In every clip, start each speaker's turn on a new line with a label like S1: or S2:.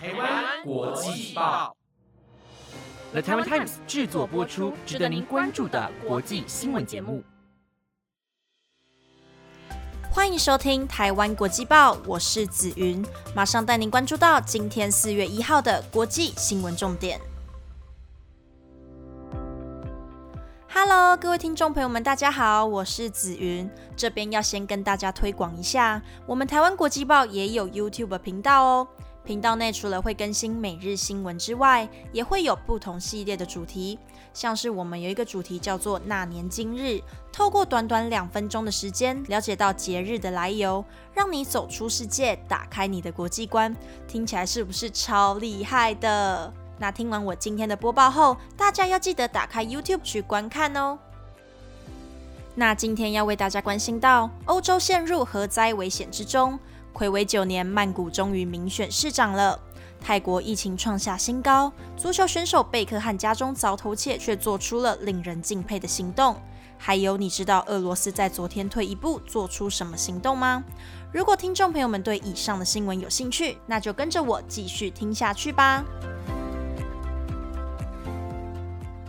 S1: 台湾国际报
S2: ，The Taiwan Times 制作播出，值得您关注的国际新闻节目。
S3: 欢迎收听台湾国际报，我是子云，马上带您关注到今天四月一号的国际新闻重点。Hello，各位听众朋友们，大家好，我是紫云。这边要先跟大家推广一下，我们台湾国际报也有 YouTube 频道哦。频道内除了会更新每日新闻之外，也会有不同系列的主题，像是我们有一个主题叫做“那年今日”，透过短短两分钟的时间，了解到节日的来由，让你走出世界，打开你的国际观。听起来是不是超厉害的？那听完我今天的播报后，大家要记得打开 YouTube 去观看哦。那今天要为大家关心到，欧洲陷入核灾危险之中，暌违九年，曼谷终于民选市长了。泰国疫情创下新高，足球选手贝克汉家中遭偷窃，却做出了令人敬佩的行动。还有，你知道俄罗斯在昨天退一步做出什么行动吗？如果听众朋友们对以上的新闻有兴趣，那就跟着我继续听下去吧。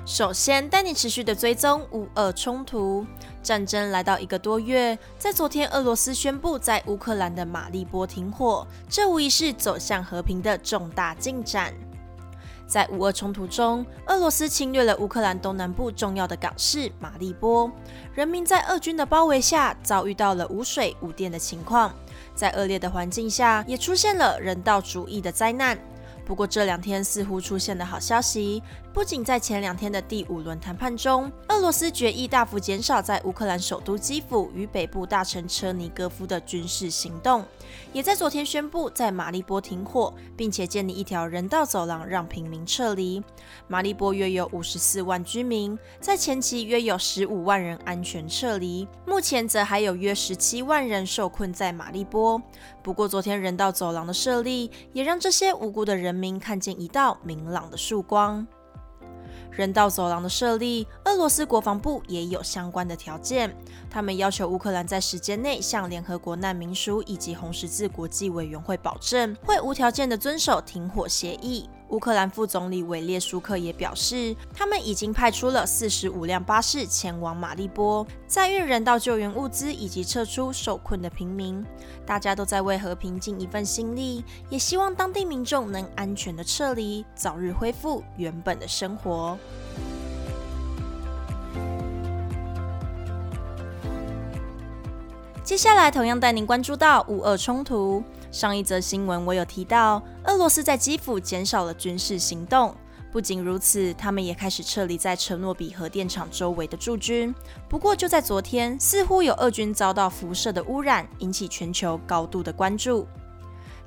S3: 首先，带你持续的追踪乌俄冲突战争来到一个多月，在昨天，俄罗斯宣布在乌克兰的马利波停火，这无疑是走向和平的重大进展。在乌俄冲突中，俄罗斯侵略了乌克兰东南部重要的港市马利波，人民在俄军的包围下遭遇到了无水无电的情况，在恶劣的环境下，也出现了人道主义的灾难。不过这两天似乎出现了好消息，不仅在前两天的第五轮谈判中，俄罗斯决议大幅减少在乌克兰首都基辅与北部大城车尼戈夫的军事行动，也在昨天宣布在马利波停火，并且建立一条人道走廊让平民撤离。马利波约有五十四万居民，在前期约有十五万人安全撤离，目前则还有约十七万人受困在马利波。不过昨天人道走廊的设立，也让这些无辜的人。民看见一道明朗的曙光。人道走廊的设立，俄罗斯国防部也有相关的条件。他们要求乌克兰在时间内向联合国难民署以及红十字国际委员会保证，会无条件的遵守停火协议。乌克兰副总理韦列舒克也表示，他们已经派出了四十五辆巴士前往马利波，载运人道救援物资以及撤出受困的平民。大家都在为和平尽一份心力，也希望当地民众能安全的撤离，早日恢复原本的生活。接下来，同样带您关注到乌俄冲突。上一则新闻我有提到，俄罗斯在基辅减少了军事行动。不仅如此，他们也开始撤离在车诺比核电厂周围的驻军。不过，就在昨天，似乎有俄军遭到辐射的污染，引起全球高度的关注。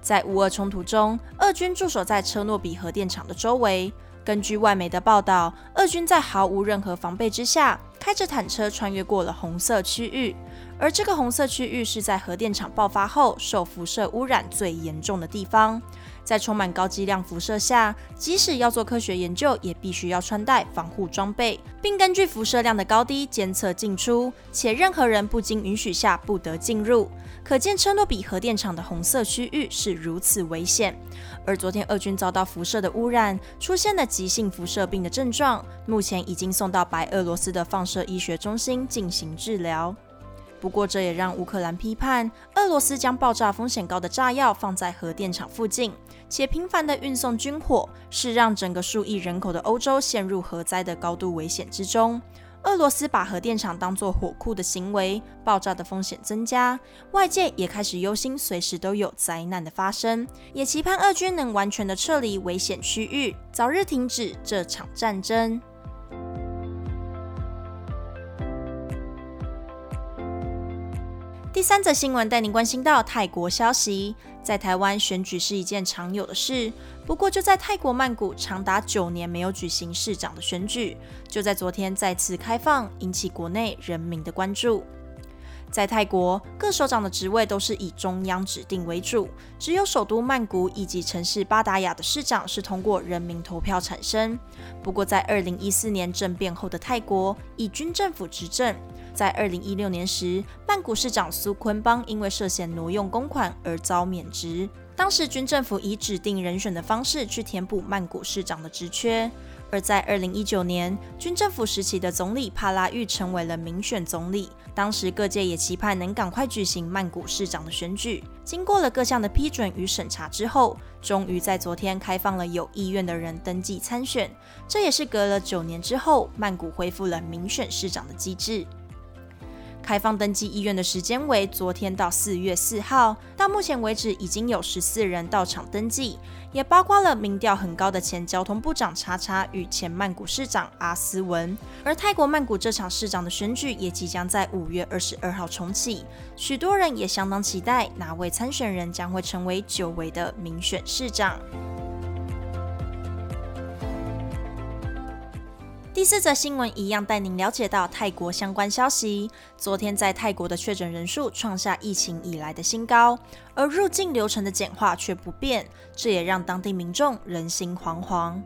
S3: 在乌俄冲突中，俄军驻守在车诺比核电厂的周围。根据外媒的报道，俄军在毫无任何防备之下，开着坦车穿越过了红色区域，而这个红色区域是在核电厂爆发后受辐射污染最严重的地方。在充满高剂量辐射下，即使要做科学研究，也必须要穿戴防护装备，并根据辐射量的高低监测进出，且任何人不经允许下不得进入。可见车诺比核电厂的红色区域是如此危险。而昨天俄军遭到辐射的污染，出现了急性辐射病的症状，目前已经送到白俄罗斯的放射医学中心进行治疗。不过，这也让乌克兰批判俄罗斯将爆炸风险高的炸药放在核电厂附近，且频繁的运送军火，是让整个数亿人口的欧洲陷入核灾的高度危险之中。俄罗斯把核电厂当作火库的行为，爆炸的风险增加，外界也开始忧心，随时都有灾难的发生，也期盼俄军能完全的撤离危险区域，早日停止这场战争。第三则新闻带您关心到泰国消息，在台湾选举是一件常有的事，不过就在泰国曼谷，长达九年没有举行市长的选举，就在昨天再次开放，引起国内人民的关注。在泰国，各首长的职位都是以中央指定为主，只有首都曼谷以及城市巴达雅的市长是通过人民投票产生。不过，在二零一四年政变后的泰国，以军政府执政。在二零一六年时，曼谷市长苏坤邦因为涉嫌挪用公款而遭免职。当时军政府以指定人选的方式去填补曼谷市长的职缺。而在二零一九年，军政府时期的总理帕拉育成为了民选总理。当时各界也期盼能赶快举行曼谷市长的选举。经过了各项的批准与审查之后，终于在昨天开放了有意愿的人登记参选。这也是隔了九年之后，曼谷恢复了民选市长的机制。开放登记意愿的时间为昨天到四月四号，到目前为止已经有十四人到场登记，也包括了民调很高的前交通部长叉叉与前曼谷市长阿斯文。而泰国曼谷这场市长的选举也即将在五月二十二号重启，许多人也相当期待哪位参选人将会成为久违的民选市长。第四则新闻一样带您了解到泰国相关消息。昨天在泰国的确诊人数创下疫情以来的新高，而入境流程的简化却不变，这也让当地民众人心惶惶。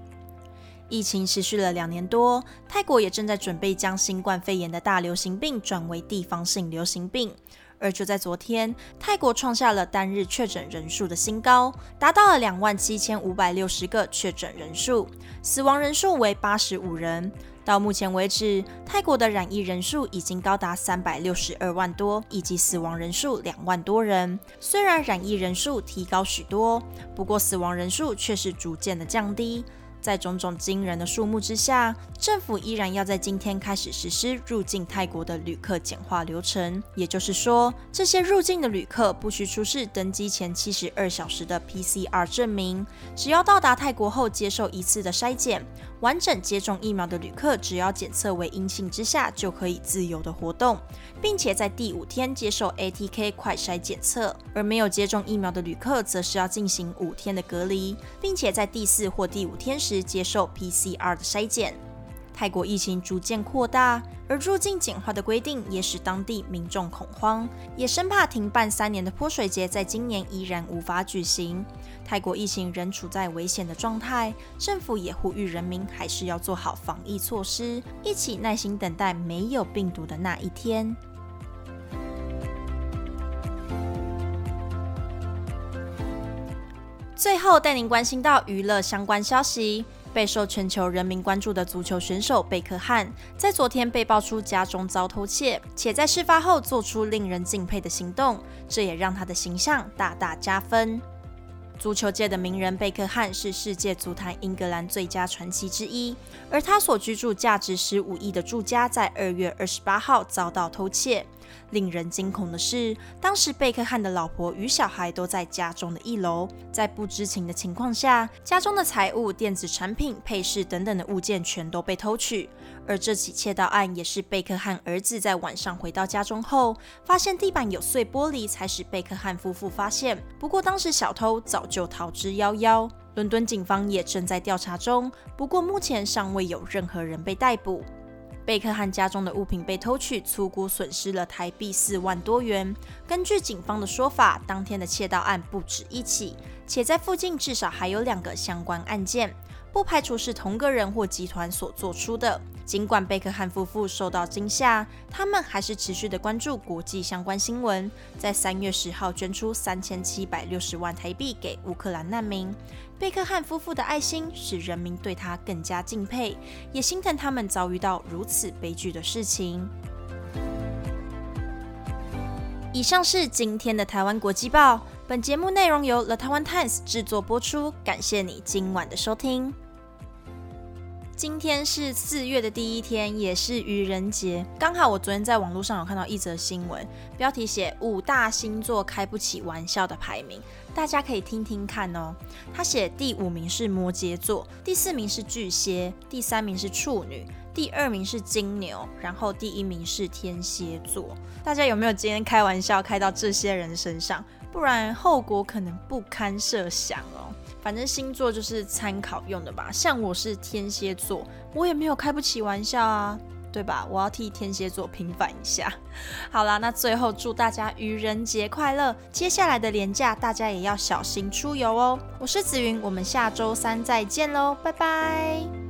S3: 疫情持续了两年多，泰国也正在准备将新冠肺炎的大流行病转为地方性流行病。而就在昨天，泰国创下了单日确诊人数的新高，达到了两万七千五百六十个确诊人数，死亡人数为八十五人。到目前为止，泰国的染疫人数已经高达三百六十二万多，以及死亡人数两万多人。虽然染疫人数提高许多，不过死亡人数却是逐渐的降低。在种种惊人的数目之下，政府依然要在今天开始实施入境泰国的旅客简化流程。也就是说，这些入境的旅客不需出示登机前七十二小时的 PCR 证明，只要到达泰国后接受一次的筛检。完整接种疫苗的旅客，只要检测为阴性之下，就可以自由的活动，并且在第五天接受 ATK 快筛检测；而没有接种疫苗的旅客，则是要进行五天的隔离，并且在第四或第五天时接受 PCR 的筛检。泰国疫情逐渐扩大，而入境简化的规定也使当地民众恐慌，也生怕停办三年的泼水节在今年依然无法举行。泰国疫情仍处在危险的状态，政府也呼吁人民还是要做好防疫措施，一起耐心等待没有病毒的那一天。最后带您关心到娱乐相关消息。备受全球人民关注的足球选手贝克汉，在昨天被爆出家中遭偷窃，且在事发后做出令人敬佩的行动，这也让他的形象大大加分。足球界的名人贝克汉是世界足坛英格兰最佳传奇之一，而他所居住价值十五亿的住家在二月二十八号遭到偷窃。令人惊恐的是，当时贝克汉的老婆与小孩都在家中的一楼，在不知情的情况下，家中的财物、电子产品、配饰等等的物件全都被偷取。而这起窃盗案也是贝克汉儿子在晚上回到家中后，发现地板有碎玻璃，才使贝克汉夫妇发现。不过当时小偷早就逃之夭夭。伦敦警方也正在调查中，不过目前尚未有任何人被逮捕。贝克汉家中的物品被偷取，粗估损失了台币四万多元。根据警方的说法，当天的窃盗案不止一起，且在附近至少还有两个相关案件，不排除是同个人或集团所做出的。尽管贝克汉夫妇受到惊吓，他们还是持续的关注国际相关新闻。在三月十号捐出三千七百六十万台币给乌克兰难民。贝克汉夫妇的爱心使人民对他更加敬佩，也心疼他们遭遇到如此悲剧的事情。以上是今天的台湾国际报，本节目内容由 The Taiwan Times 制作播出，感谢你今晚的收听。今天是四月的第一天，也是愚人节。刚好我昨天在网络上有看到一则新闻，标题写五大星座开不起玩笑的排名，大家可以听听看哦。他写第五名是摩羯座，第四名是巨蟹，第三名是处女，第二名是金牛，然后第一名是天蝎座。大家有没有今天开玩笑开到这些人身上？不然后果可能不堪设想哦。反正星座就是参考用的吧，像我是天蝎座，我也没有开不起玩笑啊，对吧？我要替天蝎座平反一下。好啦，那最后祝大家愚人节快乐！接下来的年假大家也要小心出游哦。我是紫云，我们下周三再见喽，拜拜。